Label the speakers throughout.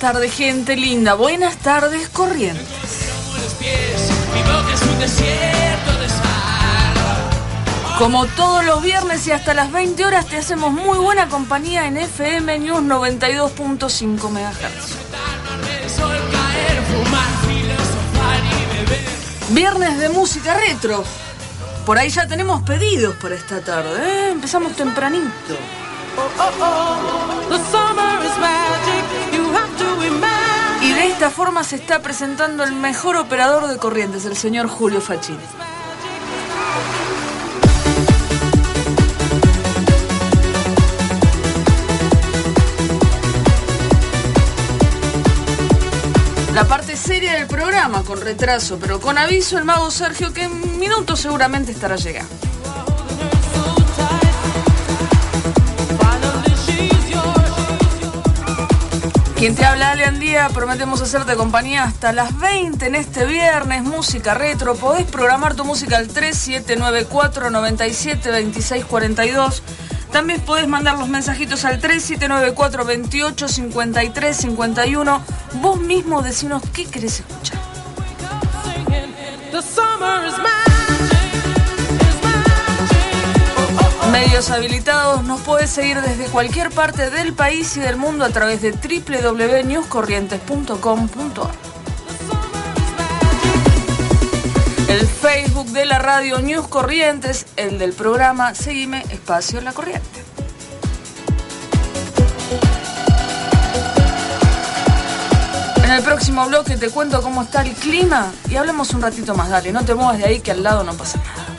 Speaker 1: Buenas tardes, gente linda. Buenas tardes, corrientes. Como todos los viernes y hasta las 20 horas te hacemos muy buena compañía en FM News 92.5 MHz. Viernes de música retro. Por ahí ya tenemos pedidos para esta tarde. ¿eh? Empezamos tempranito. Y de esta forma se está presentando el mejor operador de corrientes, el señor Julio Facchini. La parte seria del programa, con retraso, pero con aviso el mago Sergio que en minutos seguramente estará llegando. Quien te habla, Ale Andía, prometemos hacerte compañía hasta las 20 en este viernes, música retro. Podés programar tu música al 3794 97 26 42. También podés mandar los mensajitos al 3794 28 53 51. Vos mismo decinos qué querés escuchar. Medios habilitados nos puedes seguir desde cualquier parte del país y del mundo a través de www.newscorrientes.com.ar. El Facebook de la radio News Corrientes, el del programa Seguime Espacio La Corriente. En el próximo bloque te cuento cómo está el clima y hablemos un ratito más. Dale, no te muevas de ahí que al lado no pasa nada.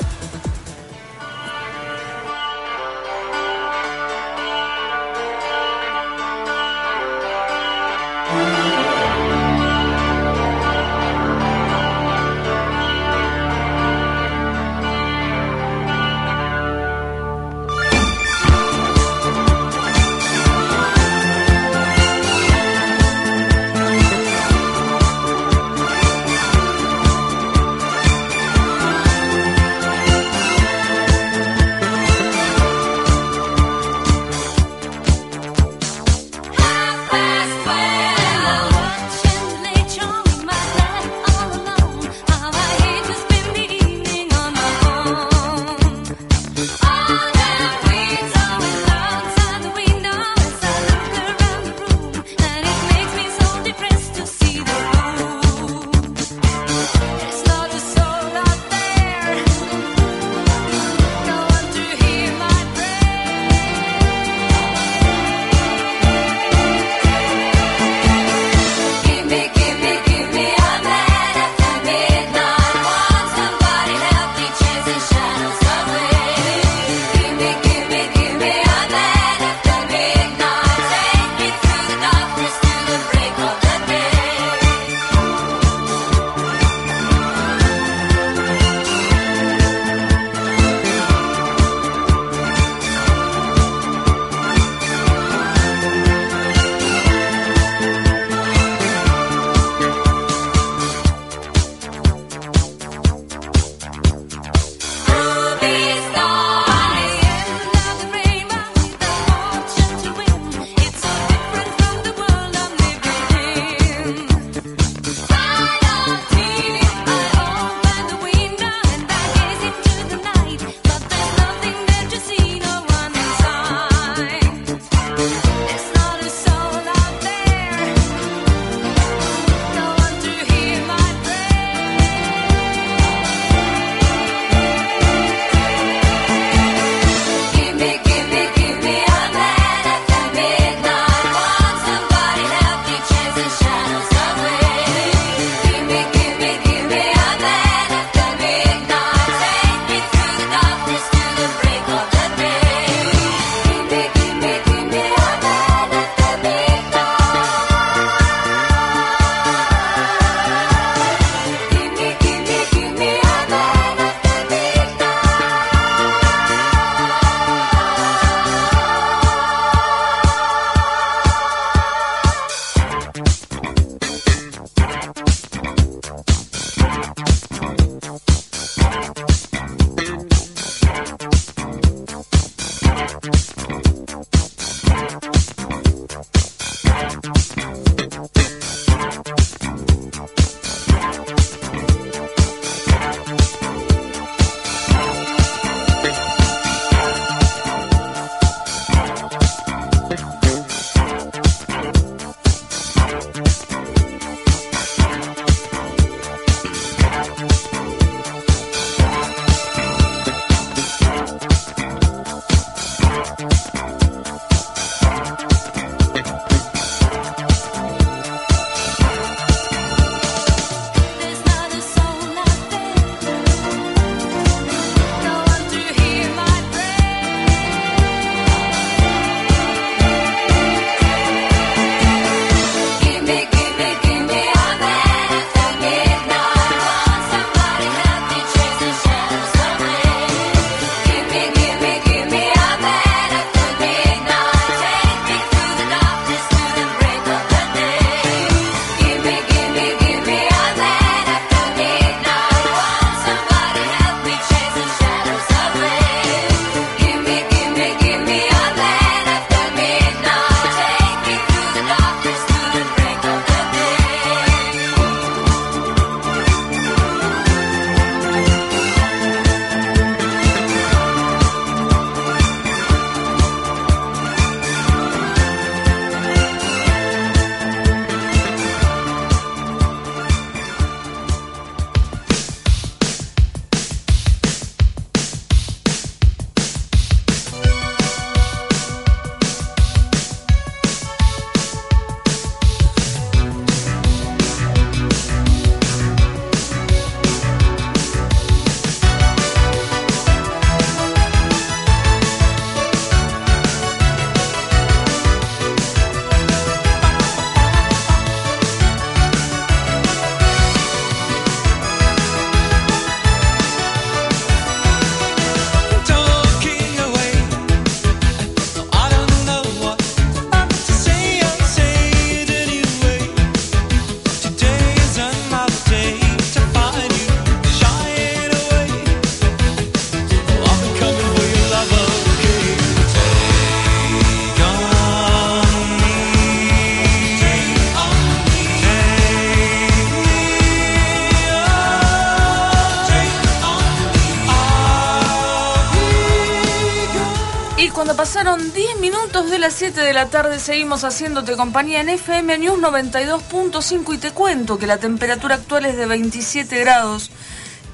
Speaker 1: La tarde. Seguimos haciéndote compañía en FM News 92.5 y te cuento que la temperatura actual es de 27 grados,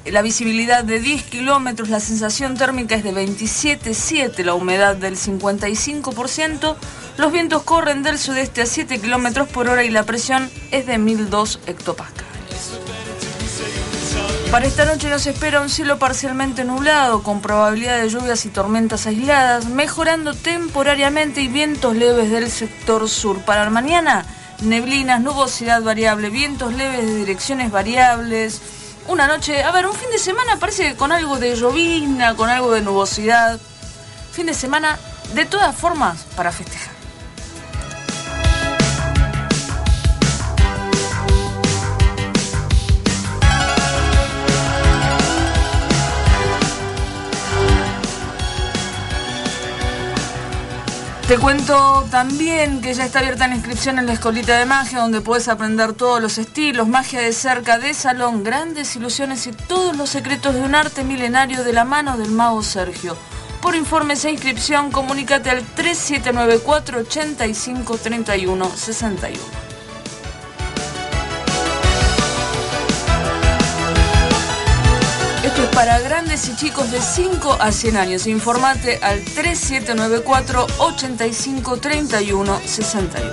Speaker 1: la visibilidad de 10 kilómetros, la sensación térmica es de 27,7, la humedad del 55%, los vientos corren del sudeste a 7 kilómetros por hora y la presión es de 1002 hectopascales. Para esta noche nos espera un cielo parcialmente nublado, con probabilidad de lluvias y tormentas aisladas, mejorando temporariamente y vientos leves del sector sur. Para mañana, neblinas, nubosidad variable, vientos leves de direcciones variables. Una noche, a ver, un fin de semana parece que con algo de llovina, con algo de nubosidad. Fin de semana, de todas formas, para festejar. Te cuento también que ya está abierta la inscripción en la Escolita de Magia, donde puedes aprender todos los estilos, magia de cerca, de salón, grandes ilusiones y todos los secretos de un arte milenario de la mano del mago Sergio. Por informes e inscripción, comunícate al 3794 85 31 61. Para grandes y chicos de 5 a 100 años. Informate al 3794 85 31 61.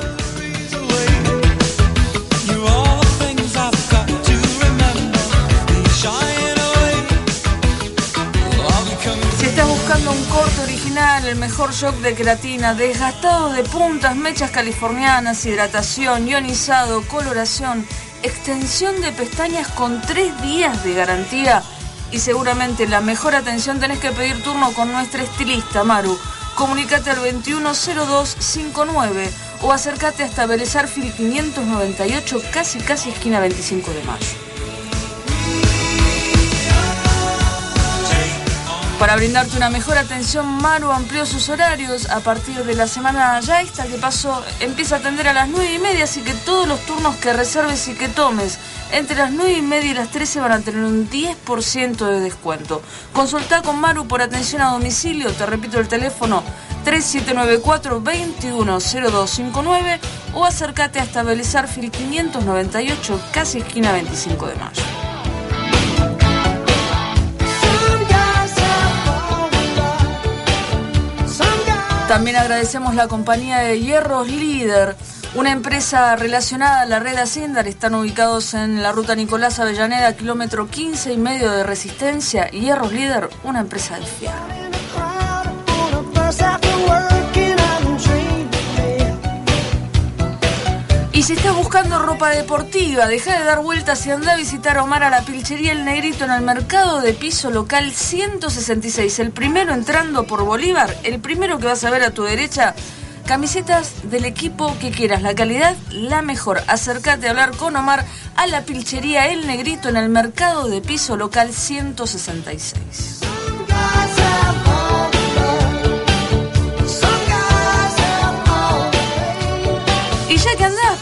Speaker 1: Si estás buscando un corte original, el mejor shock de creatina, desgastado de puntas, mechas californianas, hidratación, ionizado, coloración, extensión de pestañas con 3 días de garantía, y seguramente la mejor atención tenés que pedir turno con nuestra estilista Maru. Comunicate al 210259 o acércate hasta Fil 598, casi casi esquina 25 de mayo. Para brindarte una mejor atención, Maru amplió sus horarios. A partir de la semana ya esta que pasó, empieza a atender a las 9 y media, así que todos los turnos que reserves y que tomes entre las 9 y media y las 13 van a tener un 10% de descuento. Consulta con Maru por atención a domicilio, te repito el teléfono 3794-210259 o acércate hasta Belezarfil 598, casi esquina 25 de mayo. También agradecemos la compañía de Hierros Líder, una empresa relacionada a la red Ascendar. Están ubicados en la ruta Nicolás Avellaneda, kilómetro 15 y medio de resistencia. Hierros Líder, una empresa de fiar. Y si estás buscando ropa deportiva, deja de dar vueltas y anda a visitar a Omar a la Pilchería El Negrito en el mercado de piso local 166. El primero entrando por Bolívar, el primero que vas a ver a tu derecha. Camisetas del equipo que quieras, la calidad la mejor. Acércate a hablar con Omar a la Pilchería El Negrito en el mercado de piso local 166.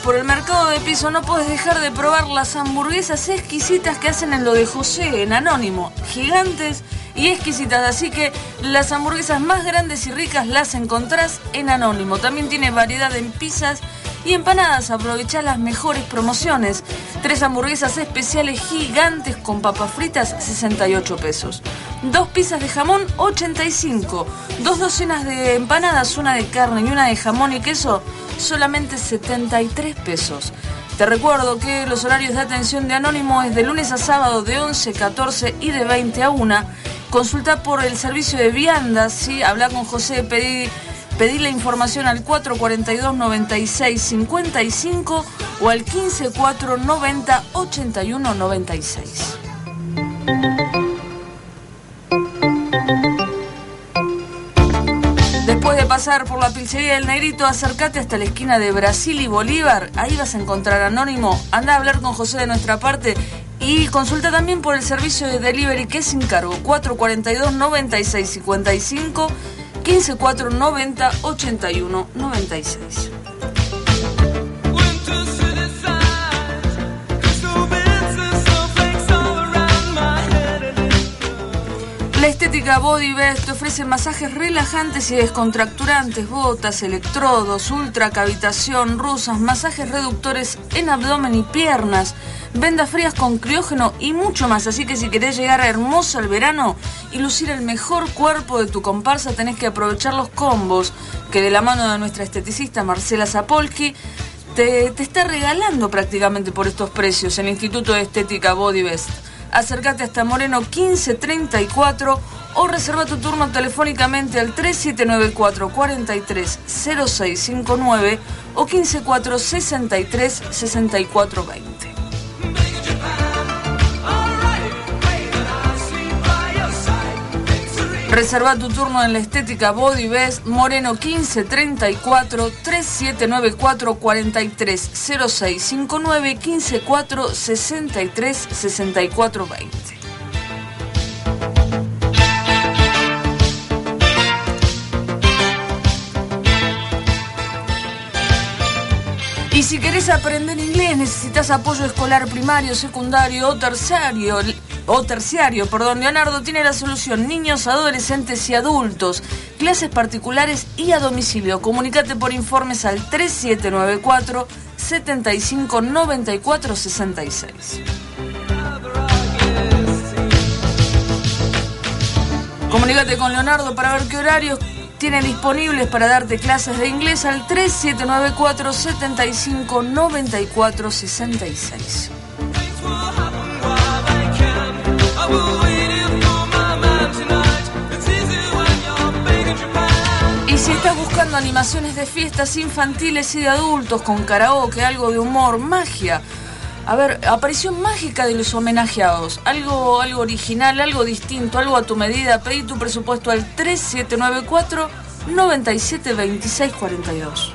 Speaker 1: Por el mercado de piso no puedes dejar de probar las hamburguesas exquisitas que hacen en lo de José, en Anónimo. Gigantes y exquisitas. Así que las hamburguesas más grandes y ricas las encontrás en Anónimo. También tiene variedad en pizzas y empanadas. Aprovecha las mejores promociones. Tres hamburguesas especiales gigantes con papas fritas, 68 pesos. Dos pizzas de jamón, 85. Dos docenas de empanadas, una de carne y una de jamón y queso, solamente 73 pesos. Te recuerdo que los horarios de atención de Anónimo es de lunes a sábado de 11, 14 y de 20 a 1. Consulta por el servicio de viandas, ¿sí? habla con José, pedí, pedí la información al 442 96 55 o al 15 490 81 96. Después de pasar por la pizzería del Negrito, acércate hasta la esquina de Brasil y Bolívar. Ahí vas a encontrar Anónimo. Anda a hablar con José de nuestra parte y consulta también por el servicio de delivery que es sin cargo. 442 9655 15490 81 96. La estética Bodybest te ofrece masajes relajantes y descontracturantes, botas, electrodos, ultracavitación, rusas, masajes reductores en abdomen y piernas, vendas frías con criógeno y mucho más. Así que si querés llegar hermosa al verano y lucir el mejor cuerpo de tu comparsa, tenés que aprovechar los combos que de la mano de nuestra esteticista Marcela Zapolki te, te está regalando prácticamente por estos precios el Instituto de Estética Body Best. Acércate hasta este Moreno 1534 o reserva tu turno telefónicamente al 3794 43 0659 o 154 63 64 Reserva tu turno en la estética Body Best Moreno 1534 3794 430659 154 63 64 20. aprender inglés, necesitas apoyo escolar primario, secundario o terciario. O terciario, perdón, Leonardo tiene la solución. Niños, adolescentes y adultos. Clases particulares y a domicilio. Comunicate por informes al 3794 75 94 66. Comunicate con Leonardo para ver qué horarios tiene disponibles para darte clases de inglés al 3794 75 94 66. Y si estás buscando animaciones de fiestas infantiles y de adultos con karaoke, algo de humor, magia, a ver, aparición mágica de los homenajeados. Algo, algo original, algo distinto, algo a tu medida. Pedí tu presupuesto al 3794 972642.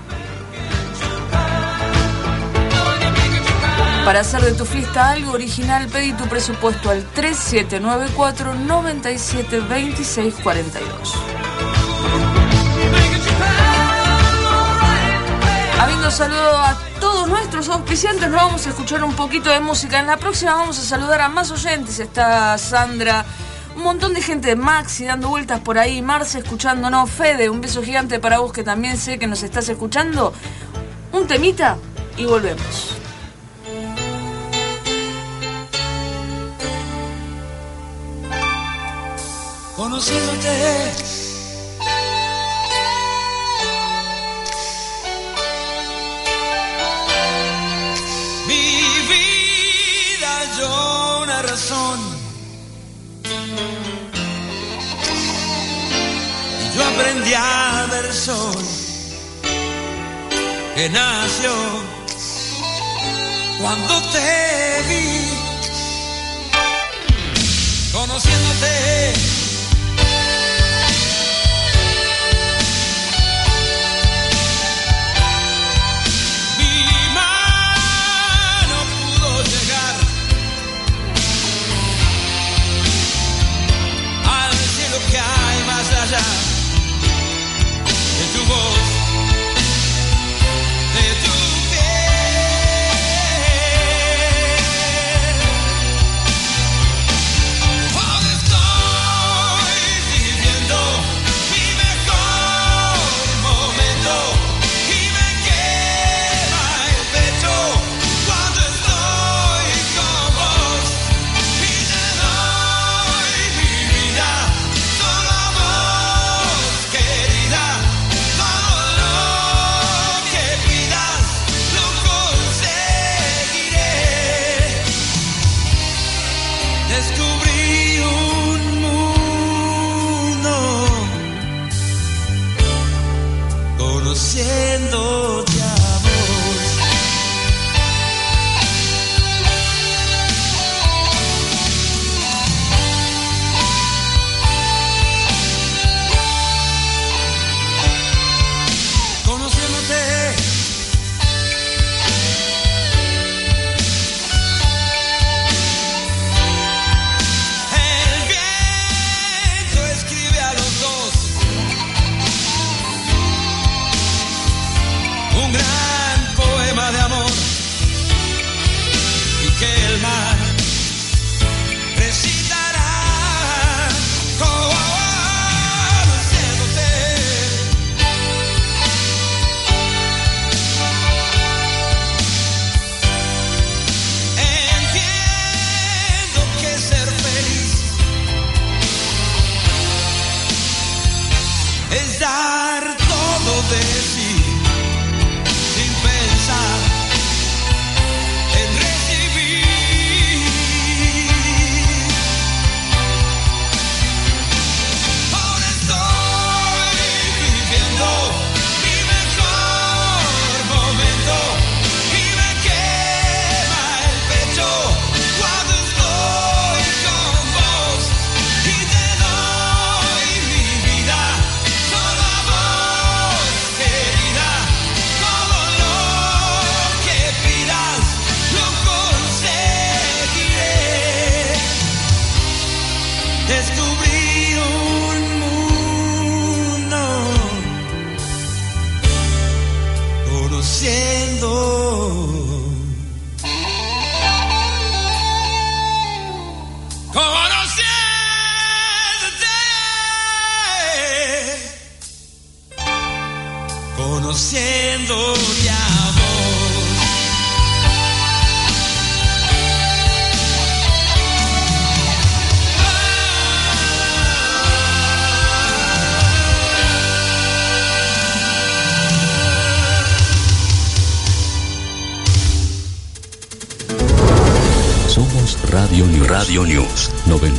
Speaker 1: Para hacer de tu fiesta algo original, pedí tu presupuesto al 3794 972642. mando saludo a todos nuestros auspiciantes. Nos vamos a escuchar un poquito de música. En la próxima vamos a saludar a más oyentes. Está Sandra, un montón de gente de Maxi dando vueltas por ahí. Marce escuchándonos. Fede, un beso gigante para vos que también sé que nos estás escuchando. Un temita y volvemos.
Speaker 2: Conociéndote aprendí a ver sol que nació cuando te vi, conociéndote. Descubrí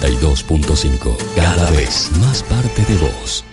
Speaker 3: 92.5. Cada vez más parte de vos.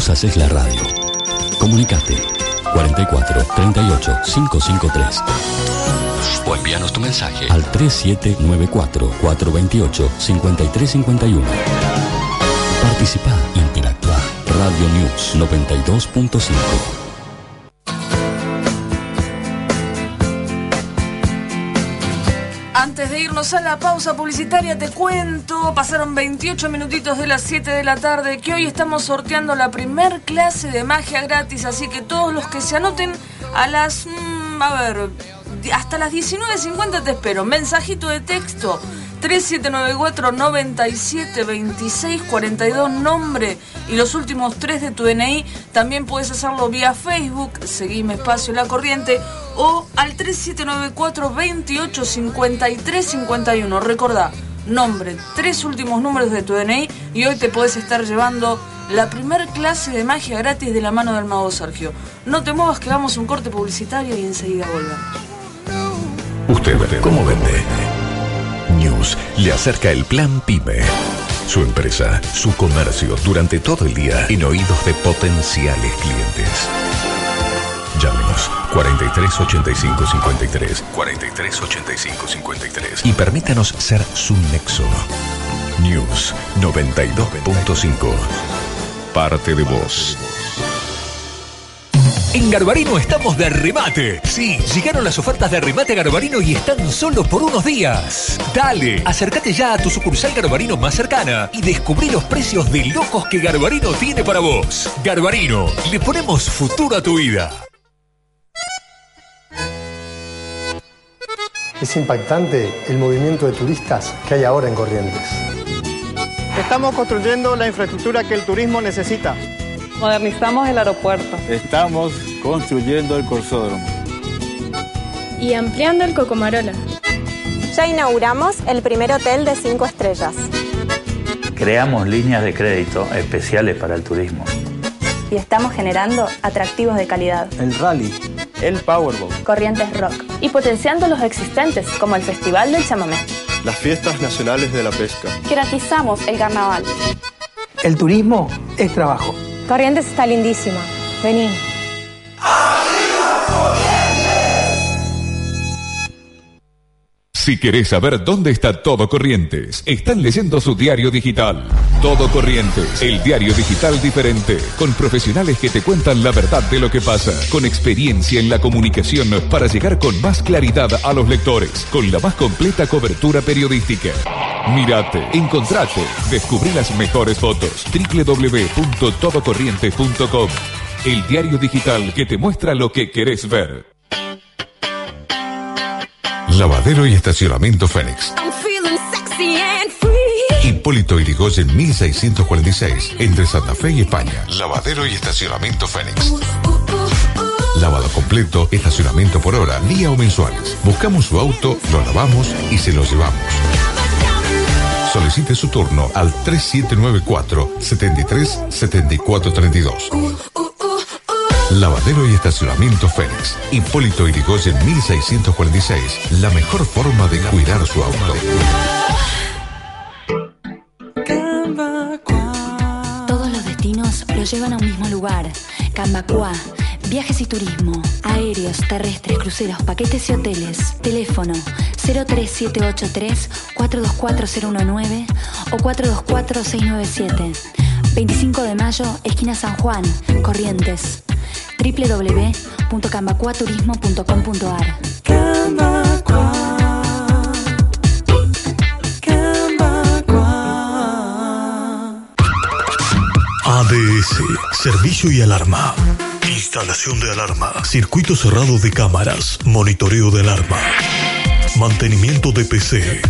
Speaker 4: Vos haces la radio. Comunicate 44 38 553 o envíanos tu mensaje al 3794 428 5351. Participa, interactúa. Radio News 92.5.
Speaker 1: Antes de irnos a la pausa publicitaria, te cuento, pasaron 28 minutitos de las 7 de la tarde, que hoy estamos sorteando la primer clase de magia gratis, así que todos los que se anoten a las... mm, a ver, hasta las 19.50 te espero. Mensajito de texto 3794 97 26 42 nombre y los últimos tres de tu DNI. También puedes hacerlo vía Facebook, seguime espacio La Corriente o al 3794 28 53 51. Recordá, nombre, tres últimos números de tu DNI y hoy te puedes estar llevando la primer clase de magia gratis de la mano del mago Sergio. No te muevas que vamos a un corte publicitario y enseguida volvemos.
Speaker 5: ¿Usted cómo vende? Le acerca el plan PYME. Su empresa, su comercio durante todo el día en oídos de potenciales clientes. Llámenos 43 85 53 43 85 53 y permítanos ser su nexo. News 92.5 Parte de vos.
Speaker 6: En Garbarino estamos de remate. Sí, llegaron las ofertas de remate Garbarino y están solo por unos días. Dale, acércate ya a tu sucursal Garbarino más cercana y descubrí los precios de locos que Garbarino tiene para vos. Garbarino, le ponemos futuro a tu vida.
Speaker 7: Es impactante el movimiento de turistas que hay ahora en Corrientes.
Speaker 8: Estamos construyendo la infraestructura que el turismo necesita.
Speaker 9: Modernizamos el aeropuerto.
Speaker 10: Estamos construyendo el Corsódromo.
Speaker 11: Y ampliando el Cocomarola.
Speaker 12: Ya inauguramos el primer hotel de cinco estrellas.
Speaker 13: Creamos líneas de crédito especiales para el turismo.
Speaker 14: Y estamos generando atractivos de calidad.
Speaker 10: El rally. El Powerball.
Speaker 14: Corrientes Rock.
Speaker 15: Y potenciando los existentes, como el Festival del Chamamé.
Speaker 16: Las fiestas nacionales de la pesca.
Speaker 17: Garantizamos el carnaval.
Speaker 18: El turismo es trabajo.
Speaker 12: Corrientes está lindísima. Vení.
Speaker 19: Si querés saber dónde está Todo Corrientes, están leyendo su diario digital. Todo Corrientes, el diario digital diferente, con profesionales que te cuentan la verdad de lo que pasa, con experiencia en la comunicación para llegar con más claridad a los lectores, con la más completa cobertura periodística. Mírate, encontrate, descubrí las mejores fotos. www.todocorrientes.com El diario digital que te muestra lo que querés ver.
Speaker 20: Lavadero y estacionamiento Fénix. Hipólito Irigoyen 1646, entre Santa Fe y España. Lavadero y estacionamiento Fénix. Lavado completo, estacionamiento por hora, día o mensuales. Buscamos su auto, lo lavamos y se lo llevamos. Solicite su turno al 3794 73 74 32. Lavadero y estacionamiento Fénix. Hipólito Irigoyen 1646. La mejor forma de cuidar su auto.
Speaker 21: Todos los destinos los llevan a un mismo lugar. Cambacuá. Viajes y turismo, aéreos, terrestres, cruceros, paquetes y hoteles. Teléfono 03783 424019 o 424697. 25 de mayo, esquina San Juan, Corrientes. www.cambacuaturismo.com.ar
Speaker 22: ADS, Servicio y Alarma. Instalación de alarma, circuito cerrado de cámaras, monitoreo de alarma, mantenimiento de PC.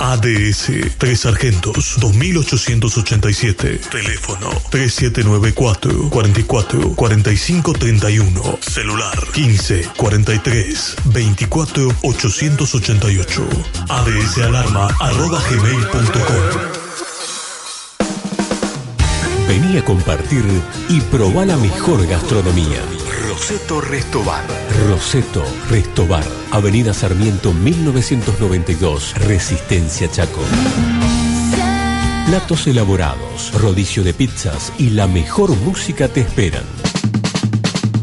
Speaker 22: ADS, Tres Sargentos, 2887. Teléfono 3794 44 45 31. Celular 15 43 24 888. ADS Alarma arroba gmail.com.
Speaker 4: Vení a compartir y probá la mejor gastronomía.
Speaker 6: Roseto Restobar.
Speaker 4: Roseto Restobar. Avenida Sarmiento 1992. Resistencia Chaco.
Speaker 23: Platos elaborados, rodicio de pizzas y la mejor música te esperan.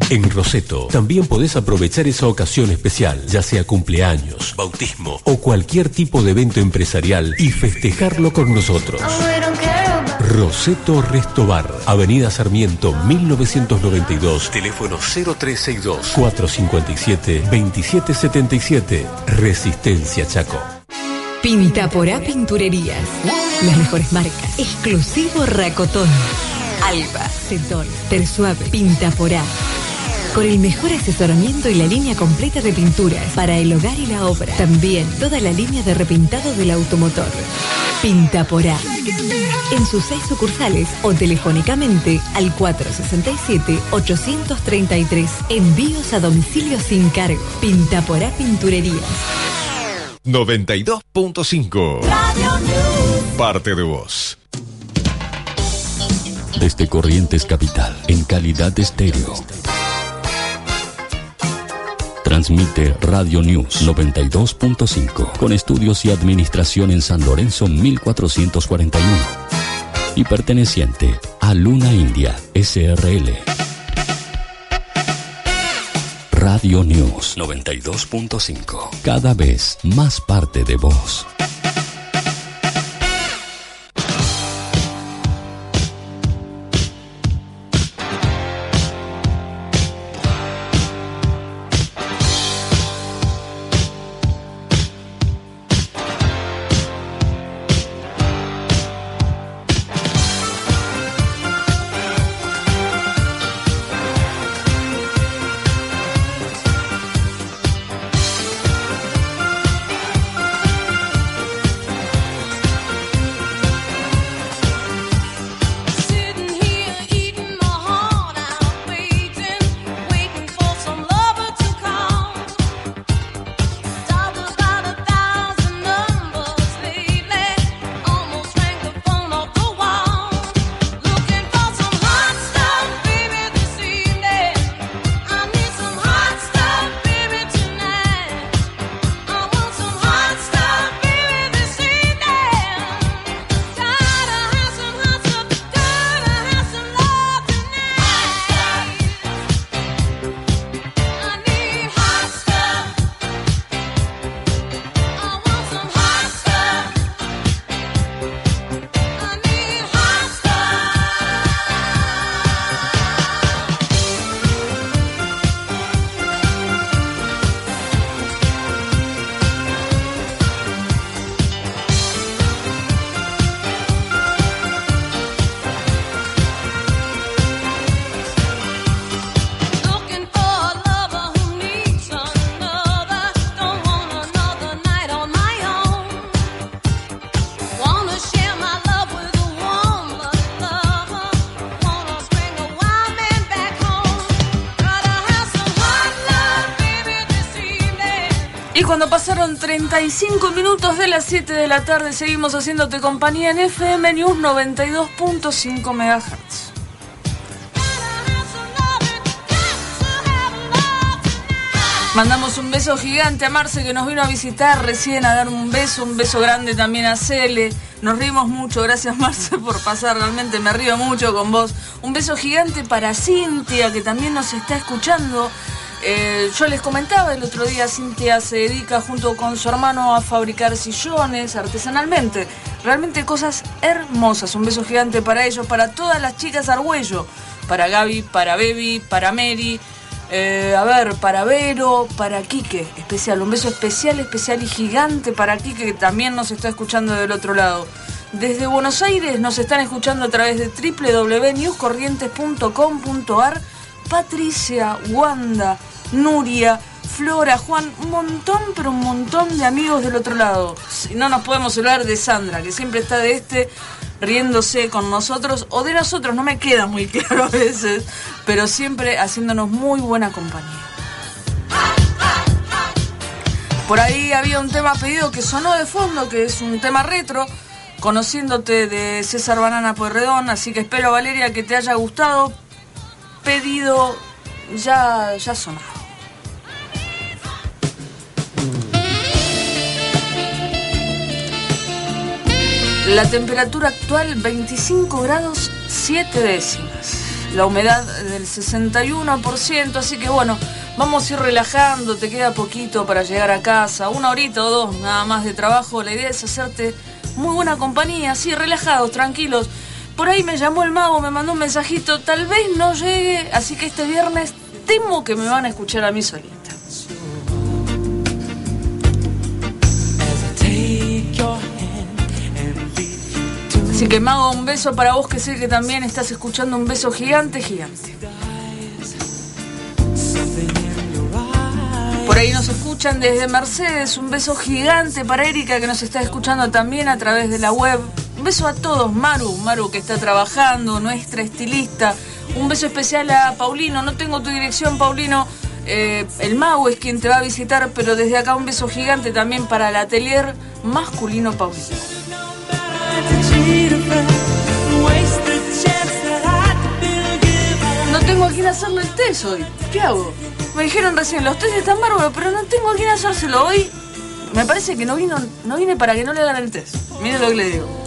Speaker 23: En Roseto también podés aprovechar esa ocasión especial, ya sea cumpleaños, bautismo o cualquier tipo de evento empresarial y festejarlo con nosotros. Roseto Restobar, Avenida Sarmiento 1992, teléfono 0362 457 2777, Resistencia Chaco.
Speaker 24: Pinta Porá Pinturerías. Las mejores marcas. Exclusivo Racotón. Alba, Cetón, Tersuave, Pinta Porá. Con el mejor asesoramiento y la línea completa de pinturas para el hogar y la obra. También toda la línea de repintado del automotor. Pinta Porá. En sus seis sucursales o telefónicamente al 467-833. Envíos a domicilio sin cargo. Pinta Porá Pinturerías.
Speaker 19: 92.5 Parte de voz.
Speaker 4: Desde Corrientes Capital, en calidad de estéreo. Transmite Radio News 92.5 con estudios y administración en San Lorenzo 1441 y perteneciente a Luna India SRL. Radio News 92.5. Cada vez más parte de vos.
Speaker 1: Cuando pasaron 35 minutos de las 7 de la tarde, seguimos haciéndote compañía en FM News 92.5 MHz. Mandamos un beso gigante a Marce que nos vino a visitar recién a dar un beso, un beso grande también a Cele. Nos rimos mucho, gracias Marce por pasar, realmente me río mucho con vos. Un beso gigante para Cintia que también nos está escuchando. Eh, yo les comentaba el otro día, Cintia se dedica junto con su hermano a fabricar sillones artesanalmente. Realmente cosas hermosas. Un beso gigante para ellos, para todas las chicas Argüello. Para Gaby, para Baby, para Mary. Eh, a ver, para Vero, para Quique, especial. Un beso especial, especial y gigante para Quique, que también nos está escuchando del otro lado. Desde Buenos Aires nos están escuchando a través de www.newscorrientes.com.ar Patricia, Wanda, Nuria, Flora, Juan, un montón, pero un montón de amigos del otro lado. No nos podemos hablar de Sandra, que siempre está de este riéndose con nosotros, o de nosotros, no me queda muy claro a veces, pero siempre haciéndonos muy buena compañía. Por ahí había un tema pedido que sonó de fondo, que es un tema retro, conociéndote de César Banana Pueyrredón, así que espero Valeria que te haya gustado. Pedido ya, ya sonado. La temperatura actual 25 grados 7 décimas. La humedad del 61%, así que bueno, vamos a ir relajando, te queda poquito para llegar a casa, una horita o dos nada más de trabajo. La idea es hacerte muy buena compañía, así relajados, tranquilos. Por ahí me llamó el mago, me mandó un mensajito, tal vez no llegue, así que este viernes temo que me van a escuchar a mí solita. Así que Mago, un beso para vos que sé que también estás escuchando un beso gigante, gigante. Por ahí nos escuchan desde Mercedes, un beso gigante para Erika que nos está escuchando también a través de la web. Un beso a todos, Maru, Maru que está trabajando, nuestra estilista. Un beso especial a Paulino, no tengo tu dirección, Paulino. Eh, el mago es quien te va a visitar, pero desde acá un beso gigante también para el atelier masculino Paulino. No tengo a quién hacerle el test hoy. ¿Qué hago? Me dijeron recién, los test están bárbaros, pero no tengo a quién hacérselo hoy. Me parece que no vino, no vine para que no le hagan el test. Mire lo que le digo.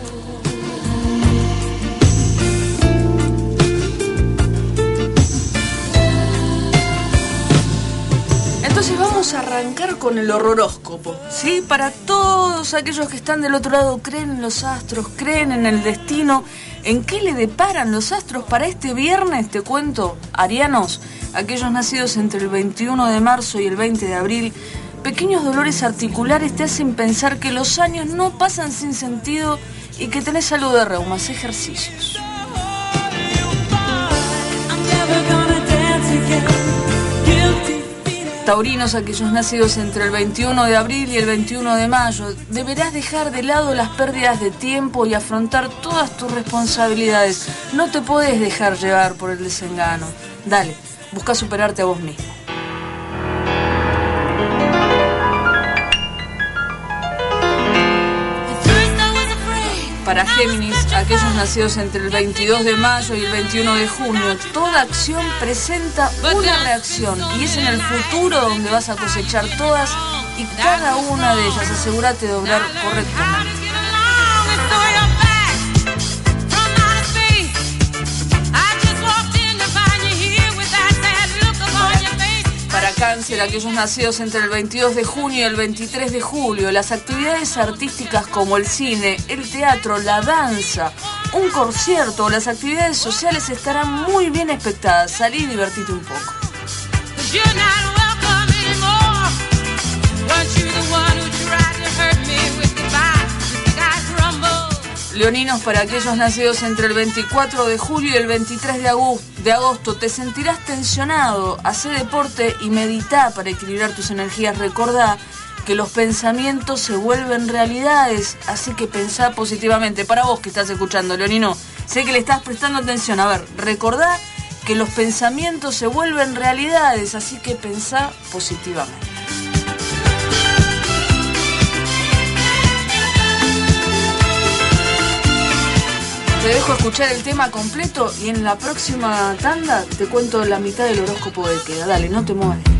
Speaker 1: Entonces vamos a arrancar con el horroróscopo, ¿sí? Para todos aquellos que están del otro lado, creen en los astros, creen en el destino, ¿en qué le deparan los astros para este viernes? Te cuento, arianos, aquellos nacidos entre el 21 de marzo y el 20 de abril, pequeños dolores articulares te hacen pensar que los años no pasan sin sentido y que tenés salud de reumas, ejercicios. Taurinos, aquellos nacidos entre el 21 de abril y el 21 de mayo, deberás dejar de lado las pérdidas de tiempo y afrontar todas tus responsabilidades. No te puedes dejar llevar por el desengano. Dale, busca superarte a vos mismo. Para Géminis, aquellos nacidos entre el 22 de mayo y el 21 de junio, toda acción presenta una reacción y es en el futuro donde vas a cosechar todas y cada una de ellas. Asegúrate de obrar correctamente. Cáncer, aquellos nacidos entre el 22 de junio y el 23 de julio, las actividades artísticas como el cine, el teatro, la danza, un concierto o las actividades sociales estarán muy bien expectadas. Salí y divertite un poco. Leoninos, para aquellos nacidos entre el 24 de julio y el 23 de agosto, de agosto te sentirás tensionado, hace deporte y medita para equilibrar tus energías. Recordá que los pensamientos se vuelven realidades, así que pensá positivamente. Para vos que estás escuchando, Leonino, sé que le estás prestando atención. A ver, recordá que los pensamientos se vuelven realidades, así que pensá positivamente. Te dejo escuchar el tema completo y en la próxima tanda te cuento la mitad del horóscopo de queda. Dale, no te muevas.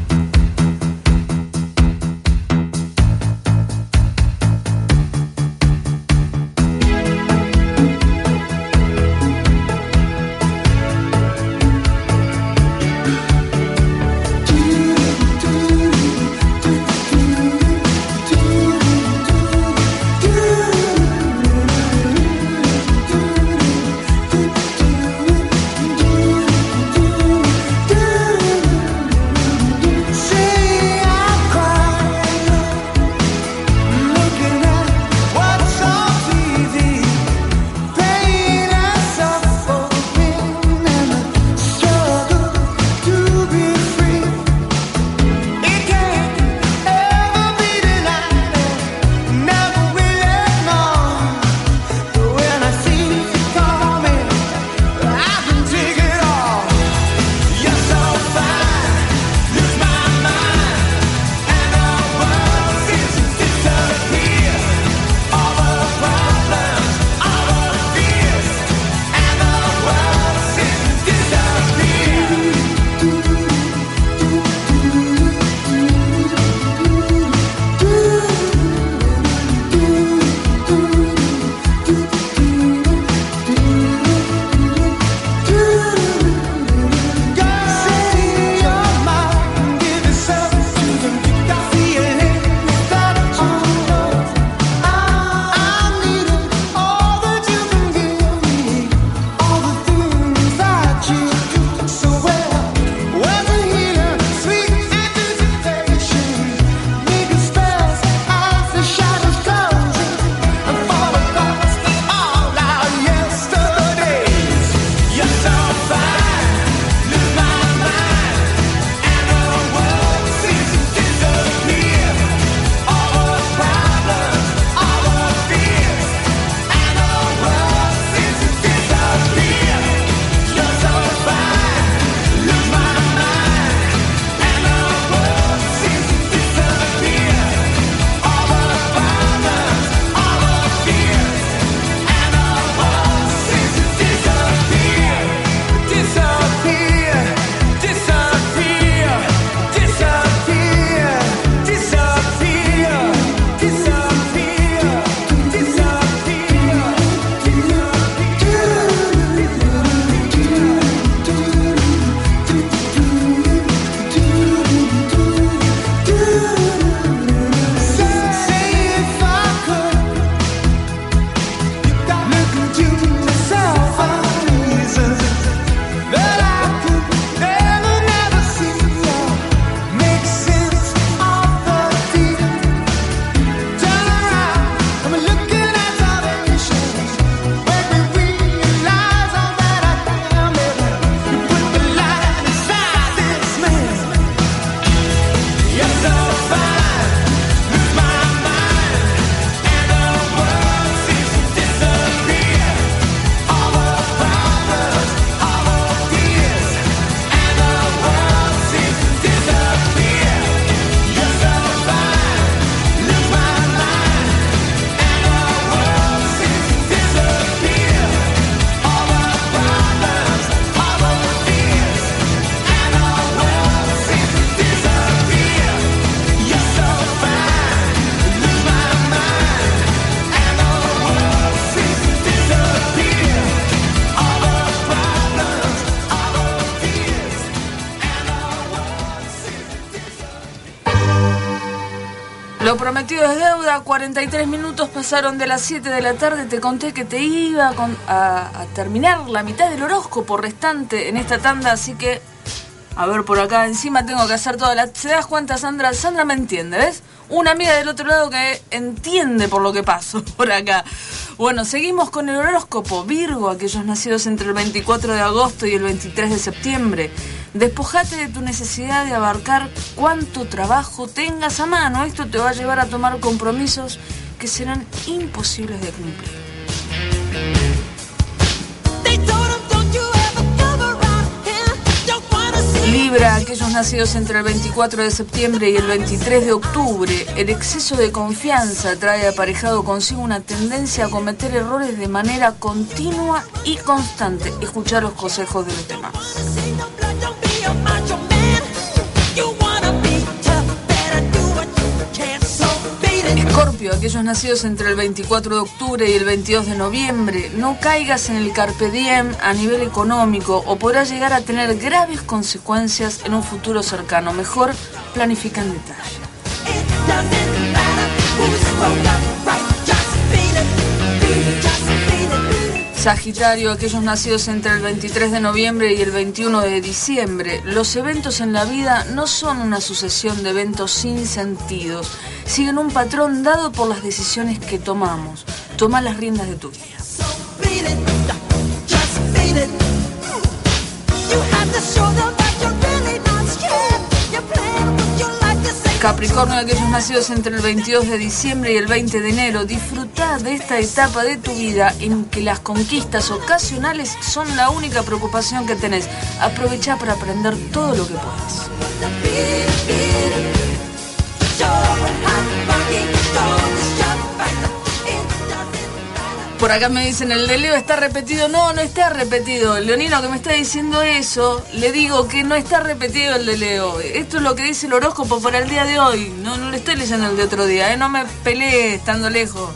Speaker 1: Es deuda, 43 minutos pasaron de las 7 de la tarde, te conté que te iba a, terminar la mitad del horóscopo restante en esta tanda, así que a ver, por acá encima tengo que hacer toda la... ¿Se das cuenta, Sandra? Sandra me entiende, ¿ves? Una amiga del otro lado que entiende por lo que paso por acá. Bueno, seguimos con el horóscopo. Virgo, aquellos nacidos entre el 24 de agosto y el 23 de septiembre. Despojate de tu necesidad de abarcar cuánto trabajo tengas a mano. Esto te va a llevar a tomar compromisos que serán imposibles de cumplir. Libra, aquellos nacidos entre el 24 de septiembre y el 23 de octubre, el exceso de confianza trae aparejado consigo una tendencia a cometer errores de manera continua y constante. Escuchar los consejos de los demás. Escorpio, aquellos nacidos entre el 24 de octubre y el 22 de noviembre, no caigas en el carpe diem a nivel económico o podrás llegar a tener graves consecuencias en un futuro cercano. Mejor planifica en detalle. Sagitario, aquellos nacidos entre el 23 de noviembre y el 21 de diciembre. Los eventos en la vida no son una sucesión de eventos sin sentidos, siguen un patrón dado por las decisiones que tomamos. Toma las riendas de tu vida. Capricornio, aquellos nacidos entre el 22 de diciembre y el 20 de enero, disfruta de esta etapa de tu vida en que las conquistas ocasionales son la única preocupación que tenés. Aprovecha para aprender todo lo que puedas. Acá me dicen, el de Leo está repetido. No, no está repetido. El leonino que me está diciendo eso, le digo que no está repetido el de Leo. Esto es lo que dice el horóscopo para el día de hoy. No, no le estoy leyendo el de otro día, ¿eh? no me peleé estando lejos.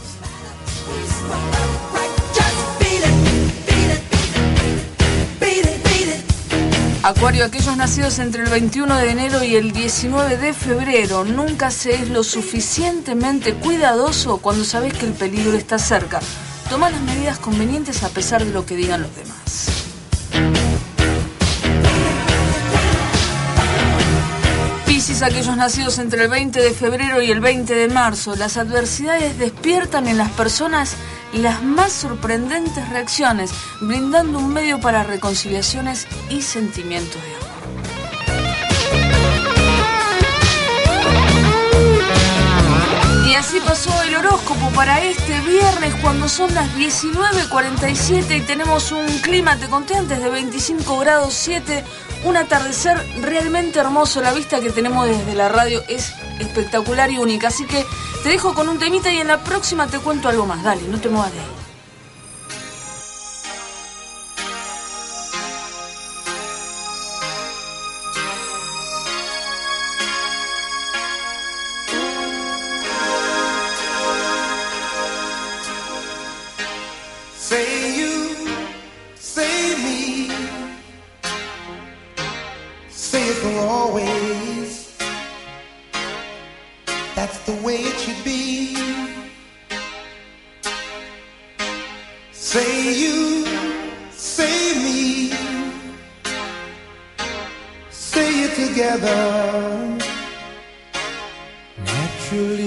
Speaker 1: Acuario, aquellos nacidos entre el 21 de enero y el 19 de febrero, nunca se es lo suficientemente cuidadoso cuando sabes que el peligro está cerca. Toma las medidas convenientes a pesar de lo que digan los demás. Piscis, aquellos nacidos entre el 20 de febrero y el 20 de marzo, las adversidades despiertan en las personas las más sorprendentes reacciones, brindando un medio para reconciliaciones y sentimientos de amor. Y así pasó el horóscopo para este viernes cuando son las 19.47 y tenemos un clima, te conté antes, de 25 grados 7, un atardecer realmente hermoso, la vista que tenemos desde la radio es espectacular y única, así que te dejo con un temita y en la próxima te cuento algo más, dale, no te muevas de ahí.
Speaker 25: That's the way it should be. Say you, say me, say it together naturally.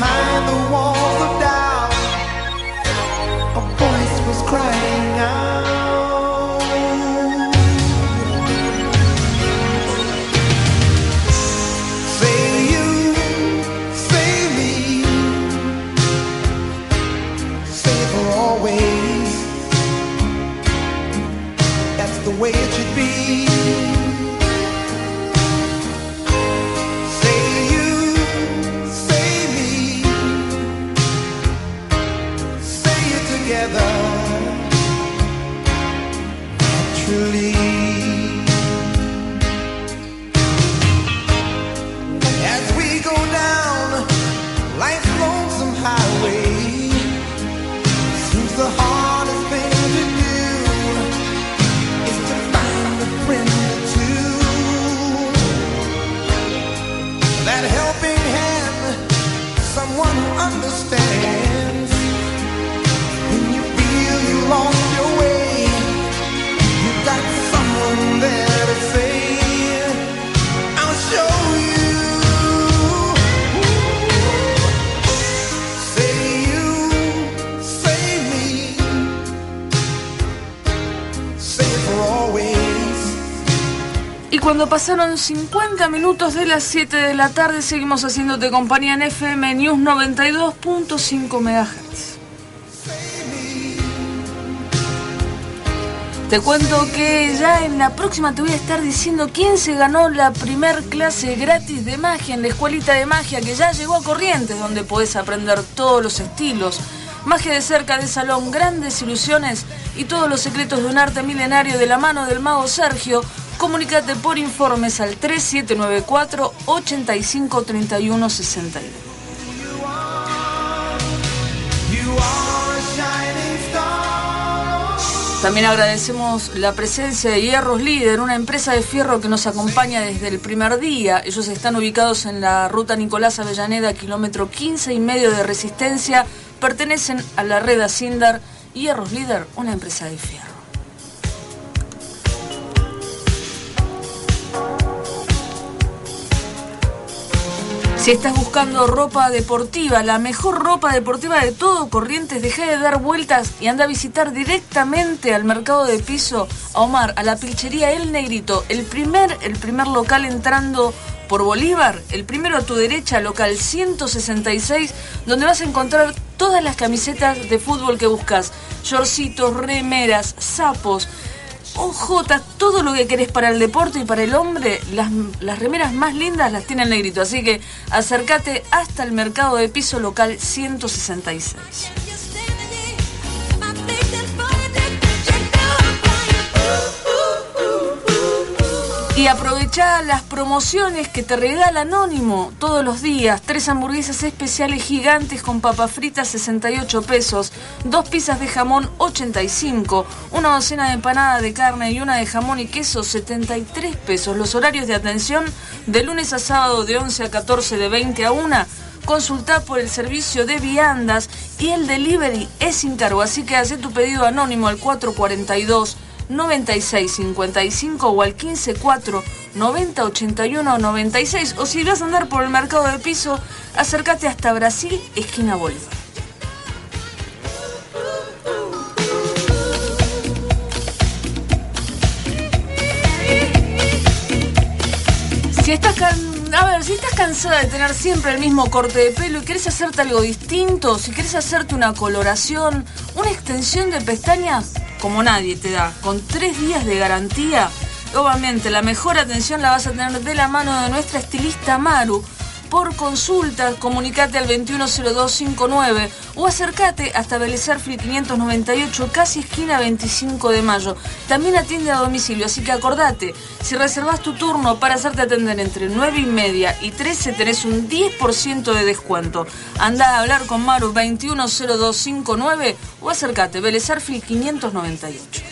Speaker 25: Behind
Speaker 1: cuando pasaron 50 minutos de las 7 de la tarde, seguimos haciéndote compañía en FM News 92.5 MHz. Te cuento que ya en la próxima te voy a estar diciendo quién se ganó la primer clase gratis de magia en la escuelita de magia que ya llegó a Corrientes, donde podés aprender todos los estilos. Magia de cerca de salón, grandes ilusiones y todos los secretos de un arte milenario de la mano del mago Sergio. Comunícate por informes al 3794 853162. También agradecemos la presencia de Hierros Líder, una empresa de fierro que nos acompaña desde el primer día. Ellos están ubicados en la ruta Nicolás Avellaneda, kilómetro 15 y medio de resistencia. Pertenecen a la red Asindar. Hierros Líder, una empresa de fierro. Si estás buscando ropa deportiva, la mejor ropa deportiva de todo Corrientes, deja de dar vueltas y anda a visitar directamente al mercado de piso a Omar, a la pilchería El Negrito, el primer, el primer local entrando por Bolívar, el primero a tu derecha, local 166, donde vas a encontrar todas las camisetas de fútbol que buscas, shortcitos, remeras, sapos, OJ, todo lo que querés para el deporte y para el hombre, las, las remeras más lindas las tiene el negrito. Así que acércate hasta el mercado de piso local 166. Y aprovecha las promociones que te regala Anónimo todos los días. Tres hamburguesas especiales gigantes con papas fritas 68 pesos, dos pizzas de jamón 85, una docena de empanada de carne y una de jamón y queso 73 pesos. Los horarios de atención de lunes a sábado de 11 a 14 de 20 a 1. Consulta por el servicio de viandas y el delivery es sin cargo, así que hace tu pedido anónimo al 442 9655 o al 154 9081 96 o si vas a andar por el mercado de piso, acércate hasta Brasil, esquina Bolívar. Si estás a ver, si estás cansada de tener siempre el mismo corte de pelo y querés hacerte algo distinto, si querés hacerte una coloración, una extensión de pestañas, como nadie te da, con tres días de garantía, obviamente la mejor atención la vas a tener de la mano de nuestra estilista Maru. Por consulta, comunicate al 210259 o acércate hasta Belezarfil 598, casi esquina 25 de mayo. También atiende a domicilio, así que acordate, si reservas tu turno para hacerte atender entre 9 y media y 13 tenés un 10% de descuento. Anda a hablar con Maru 210259 o acércate Belezarfil 598.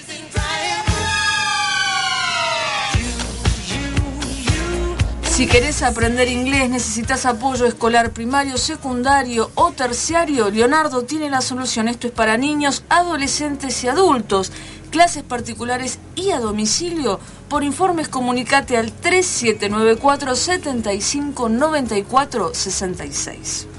Speaker 1: Si querés aprender inglés, necesitas apoyo escolar primario, secundario o terciario, Leonardo tiene la solución. Esto es para niños, adolescentes y adultos. Clases particulares y a domicilio. Por informes comunicate al 3794 75 94 66.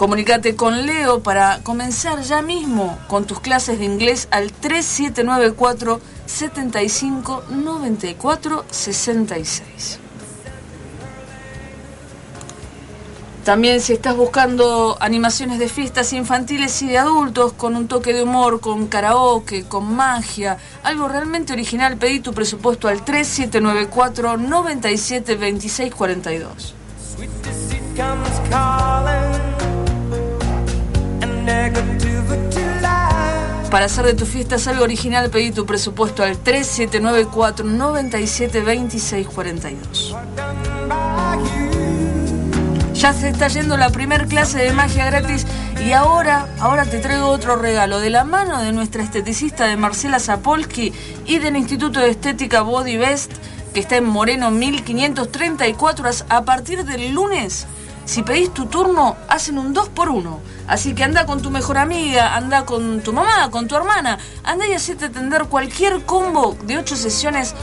Speaker 1: Comunicate con Leo para comenzar ya mismo con tus clases de inglés al 3794 75 94 66. También si estás buscando animaciones de fiestas infantiles y de adultos con un toque de humor, con karaoke, con magia, algo realmente original, pedí tu presupuesto al 3794 97 26 42. Para hacer de tus fiestas algo original, pedí tu presupuesto al 3794 97 26 42. Ya se está yendo la primer clase de magia gratis y ahora, ahora te traigo otro regalo de la mano de nuestra esteticista de Marcela Zapolsky y del Instituto de Estética Body Best que está en Moreno 1534 a partir del lunes. Si pedís tu turno, hacen un 2 por 1 Así que anda con tu mejor amiga, anda con tu mamá, con tu hermana, anda y hacete atender cualquier combo de 8 sesiones.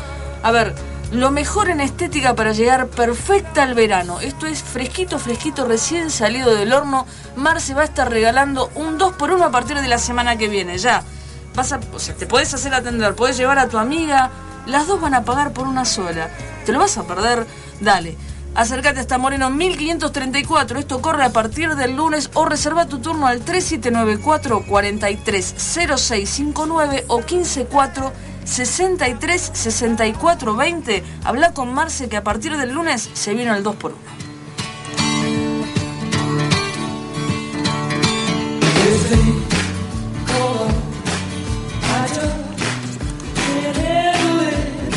Speaker 1: A ver, lo mejor en estética para llegar perfecta al verano. Esto es fresquito, fresquito, recién salido del horno. Marce va a estar regalando un 2 por 1 a partir de la semana que viene. Ya, vas a, o sea, te puedes hacer atender, puedes llevar a tu amiga, Las dos van a pagar por una sola. ¿Te lo vas a perder? Dale. Acércate hasta Moreno 1534. Esto corre a partir del lunes o reserva tu turno al 3794 430659 o 154 63 64 20. Habla con Marce que a partir del lunes se vino el 2x1.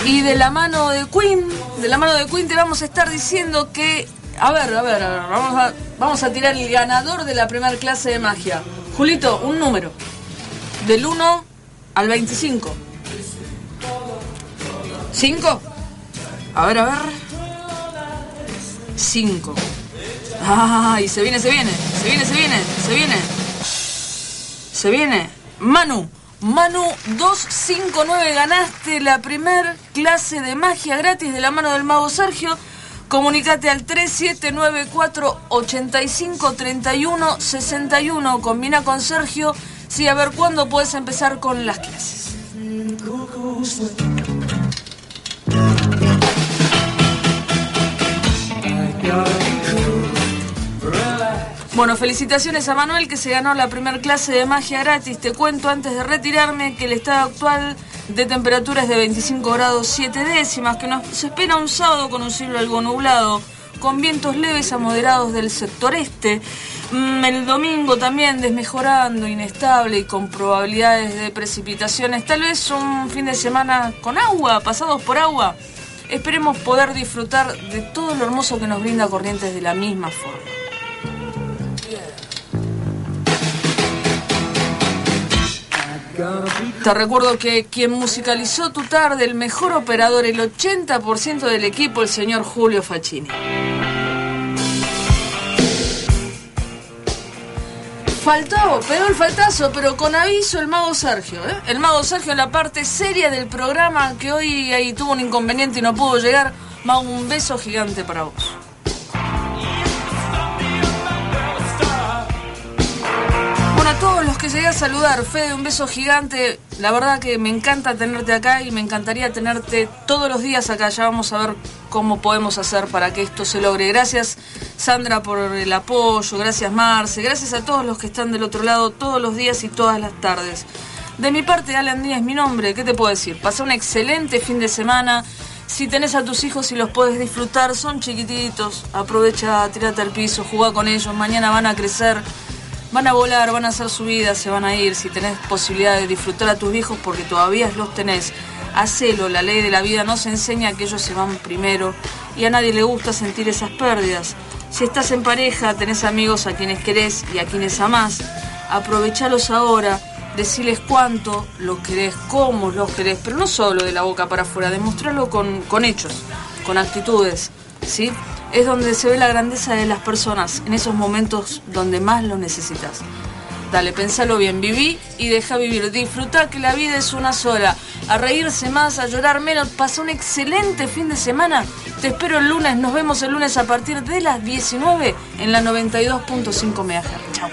Speaker 1: Y de la mano de Queen, de la mano de Queen vamos a estar diciendo que, a ver, a ver, a ver, vamos a, vamos a tirar el ganador de la primera clase de magia. Julito, un número. Del 1 al 25. ¿5? A ver, a ver. 5. Ay, se viene, se viene, se viene, se viene, se viene. Se viene. Manu. Manu 259 ganaste la primer clase de magia gratis de la mano del mago Sergio. Comunicate al 3794 85 31 61. Combina con Sergio. Sí, a ver cuándo puedes empezar con las clases. Bueno, felicitaciones a Manuel que se ganó la primera clase de magia gratis. Te cuento antes de retirarme que el estado actual de temperatura es de 25 grados 7 décimas, que nos espera un sábado con un cielo algo nublado, con vientos leves a moderados del sector este. Mm, El domingo también desmejorando, inestable y con probabilidades de precipitaciones. Tal vez un fin de semana con agua, pasados por agua. Esperemos poder disfrutar de todo lo hermoso que nos brinda Corrientes de la misma forma. Te recuerdo que quien musicalizó tu tarde, el mejor operador, el 80% del equipo, el señor Julio Facchini. Faltó, pegó el faltazo, pero con aviso el mago Sergio, ¿eh? El mago Sergio en la parte seria del programa que hoy ahí tuvo un inconveniente y no pudo llegar. Mago, un beso gigante para vos. Todos los que llegué a saludar, Fede, un beso gigante. La verdad que me encanta tenerte acá y me encantaría tenerte todos los días acá. Ya vamos a ver cómo podemos hacer para que esto se logre. Gracias, Sandra, por el apoyo. Gracias, Marce. Gracias a todos los que están del otro lado todos los días y todas las tardes. De mi parte, Alan Díaz mi nombre. ¿Qué te puedo decir? Pasa un excelente fin de semana. Si tenés a tus hijos y los podés disfrutar, son chiquititos. Aprovecha, tírate al piso, juega con ellos. Mañana van a crecer. Van a volar, van a hacer su vida, se van a ir. Si tenés posibilidad de disfrutar a tus viejos porque todavía los tenés, hacelo. La ley de la vida nos enseña que ellos se van primero y a nadie le gusta sentir esas pérdidas. Si estás en pareja, tenés amigos a quienes querés y a quienes amás, aprovechalos ahora, deciles cuánto los querés, cómo los querés, pero no solo de la boca para afuera, demostrarlo con, con hechos, con actitudes, ¿sí? Es donde se ve la grandeza de las personas, en esos momentos donde más lo necesitas. Dale, pensalo bien, viví y deja vivir, disfruta que la vida es una sola, a reírse más, a llorar menos, pasa un excelente fin de semana. Te espero el lunes, nos vemos el lunes a partir de las 19 en la 92.5 MHz. Chao.